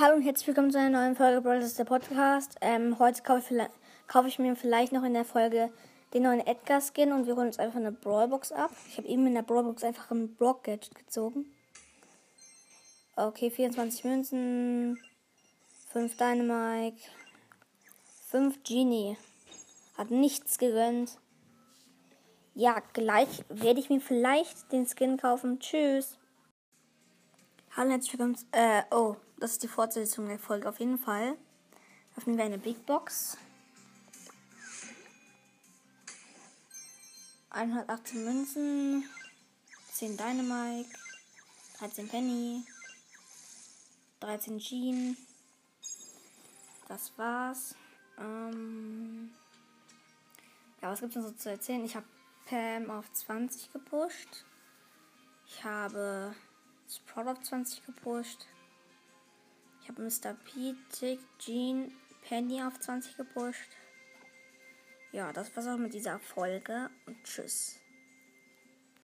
Hallo und herzlich willkommen zu einer neuen Folge Brothers der Podcast. Ähm, heute kaufe ich, kaufe ich, mir vielleicht noch in der Folge den neuen Edgar Skin und wir holen uns einfach eine Brawlbox ab. Ich habe eben in der Brawlbox einfach ein Block Gadget gezogen. Okay, 24 Münzen, 5 Dynamite, 5 Genie. Hat nichts gegönnt. Ja, gleich werde ich mir vielleicht den Skin kaufen. Tschüss. Hallo, herzlich willkommen. Äh, oh, das ist die Fortsetzung der Folge auf jeden Fall. Öffnen wir eine Big Box. 118 Münzen, 10 Dynamite, 13 Penny, 13 Jean. Das war's. Ähm ja, was gibt's noch so zu erzählen? Ich habe Pam auf 20 gepusht. Ich habe Sprout auf 20 gepusht. Habe Mr. P, Tick, Jean, Penny auf 20 gepusht. Ja, das war's auch mit dieser Folge und tschüss.